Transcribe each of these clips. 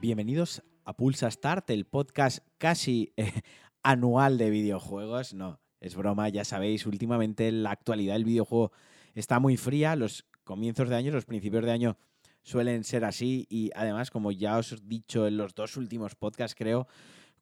Bienvenidos a Pulsa Start, el podcast casi eh, anual de videojuegos. No, es broma, ya sabéis, últimamente la actualidad del videojuego está muy fría, los comienzos de año, los principios de año suelen ser así y además, como ya os he dicho en los dos últimos podcasts, creo,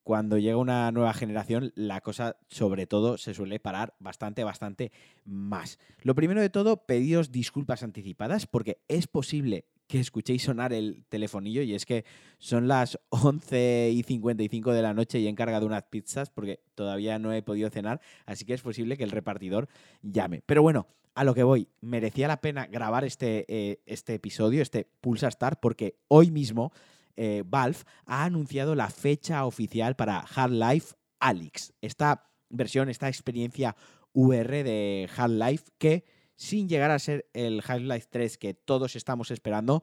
cuando llega una nueva generación, la cosa sobre todo se suele parar bastante, bastante más. Lo primero de todo, pediros disculpas anticipadas porque es posible que escuchéis sonar el telefonillo y es que son las 11 y 55 de la noche y he encargado unas pizzas porque todavía no he podido cenar, así que es posible que el repartidor llame. Pero bueno, a lo que voy, merecía la pena grabar este, eh, este episodio, este Pulsa Star, porque hoy mismo eh, Valve ha anunciado la fecha oficial para Half-Life Alyx, esta versión, esta experiencia VR de Half-Life que sin llegar a ser el Half-Life 3 que todos estamos esperando,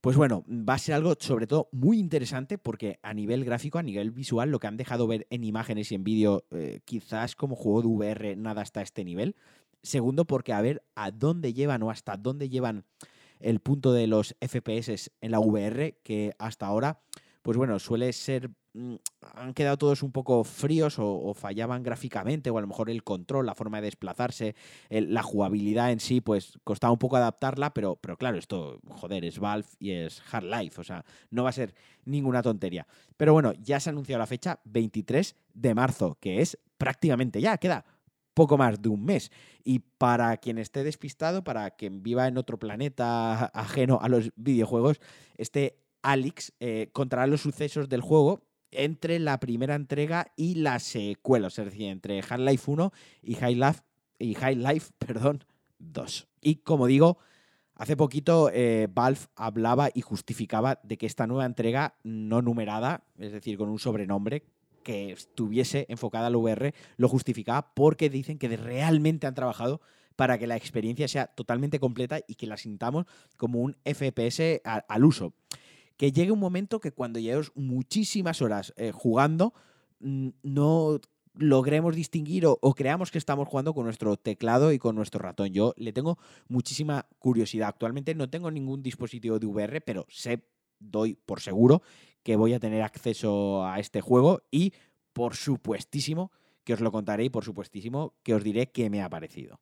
pues bueno, va a ser algo sobre todo muy interesante porque a nivel gráfico, a nivel visual, lo que han dejado ver en imágenes y en vídeo, eh, quizás como juego de VR nada hasta este nivel. Segundo, porque a ver a dónde llevan o hasta dónde llevan el punto de los FPS en la VR, que hasta ahora, pues bueno, suele ser Mm, han quedado todos un poco fríos o, fallaban gráficamente, o a lo mejor el control, la forma de desplazarse, la jugabilidad en sí, pues costaba un poco adaptarla, pero, pero claro, esto, joder, es Valve y es Hard Life, o sea, no va a ser ninguna tontería. Pero bueno, ya se ha anunciado la fecha 23 de marzo, que es prácticamente ya, queda poco más de un mes. Y para quien esté despistado, para quien viva en otro planeta ajeno a los videojuegos, este Alex eh, contará los sucesos del juego entre la primera entrega y la secuela, es decir, entre Half-Life 1 y High-Life y High Life, perdón, 2. Y como digo, hace poquito eh, Valve hablaba y justificaba de que esta nueva entrega no numerada, es decir, con un sobrenombre que estuviese enfocada al VR, lo justificaba porque dicen que realmente han trabajado para que la experiencia sea totalmente completa y que la sintamos como un FPS al uso que llegue un momento que cuando llevemos muchísimas horas eh, jugando, no logremos distinguir o, creamos que estamos jugando con nuestro teclado y con nuestro ratón. Yo le tengo muchísima curiosidad. Actualmente no tengo ningún dispositivo de VR, pero sé, doy por seguro que voy a tener acceso a este juego y por supuestísimo que os lo contaré y por supuestísimo que os diré qué me ha parecido.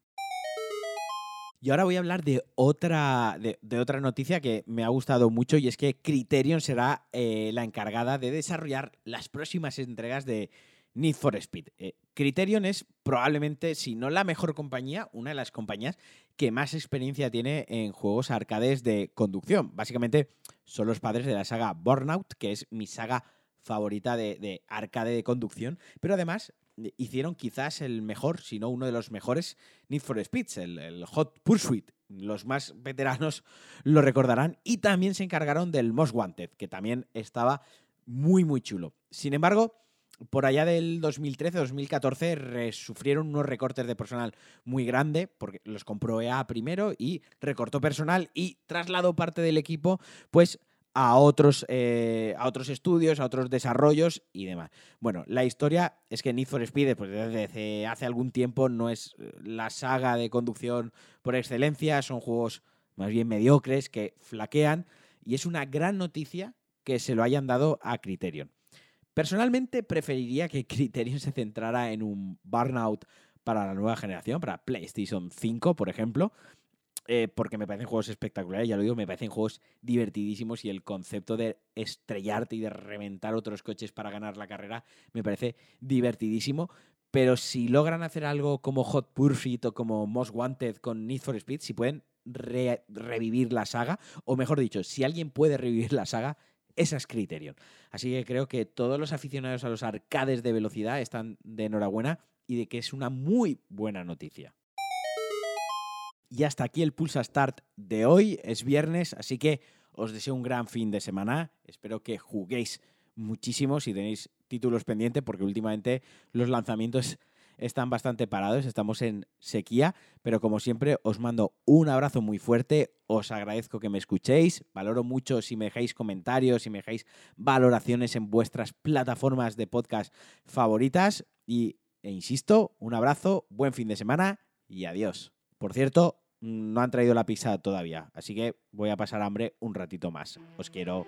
Y ahora voy a hablar de otra, de, otra noticia que me ha gustado mucho y es que Criterion será eh, la encargada de desarrollar las próximas entregas de Need for Speed. Eh, Criterion es probablemente, si no la mejor compañía, una de las compañías que más experiencia tiene en juegos arcades de conducción. Básicamente son los padres de la saga Burnout, que es mi saga favorita de, de arcade de conducción, pero además hicieron quizás el mejor, si no uno de los mejores Need for Speeds, el, Hot Pursuit. Los más veteranos lo recordarán. Y también se encargaron del Most Wanted, que también estaba muy, muy chulo. Sin embargo, por allá del 2013-2014 sufrieron unos recortes de personal muy grande, porque los compró EA primero y recortó personal y trasladó parte del equipo, pues a otros, eh, a otros estudios, a otros desarrollos y demás. Bueno, la historia es que Need for Speed, pues desde hace algún tiempo, no es eh, la saga de conducción por excelencia, son juegos más bien mediocres que flaquean y es una gran noticia que se lo hayan dado a Criterion. Personalmente preferiría que Criterion se centrara en un burnout para la nueva generación, para PlayStation 5, por ejemplo, eh, porque me parecen juegos espectaculares, ya lo digo, me parecen juegos divertidísimos y el concepto de estrellarte y de reventar otros coches para ganar la carrera me parece divertidísimo. Pero si logran hacer algo como Hot Pursuit o como Most Wanted con Need for Speed, si pueden revivir la saga, o mejor dicho, si alguien puede revivir la saga, esa es Criterion. Así que creo que todos los aficionados a los arcades de velocidad están de enhorabuena y de que es una muy buena noticia. Y hasta aquí el Pulsa Start de hoy. Es viernes, así que os deseo un gran fin de semana. Espero que juguéis muchísimo si tenéis títulos pendientes, porque últimamente los lanzamientos están bastante parados, estamos en sequía, pero como siempre os mando un abrazo muy fuerte, os agradezco que me escuchéis, valoro mucho si me dejáis comentarios, si me dejáis valoraciones en vuestras plataformas de podcast favoritas y, e insisto, un abrazo, buen fin de semana y adiós. Por cierto, no han traído la pizza todavía, así que voy a pasar hambre un ratito más. Os quiero.